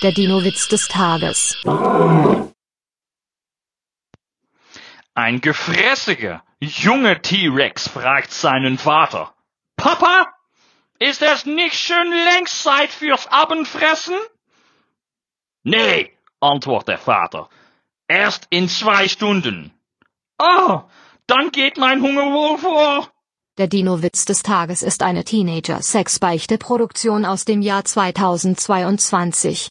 Der Dino-Witz des Tages. Ein gefräßiger, junger T-Rex fragt seinen Vater. Papa, ist es nicht schon längst Zeit fürs Abendfressen? Nee, antwortet der Vater. Erst in zwei Stunden. Oh, dann geht mein Hunger wohl vor. Der Dino-Witz des Tages ist eine Teenager-Sex-Beichte-Produktion aus dem Jahr 2022.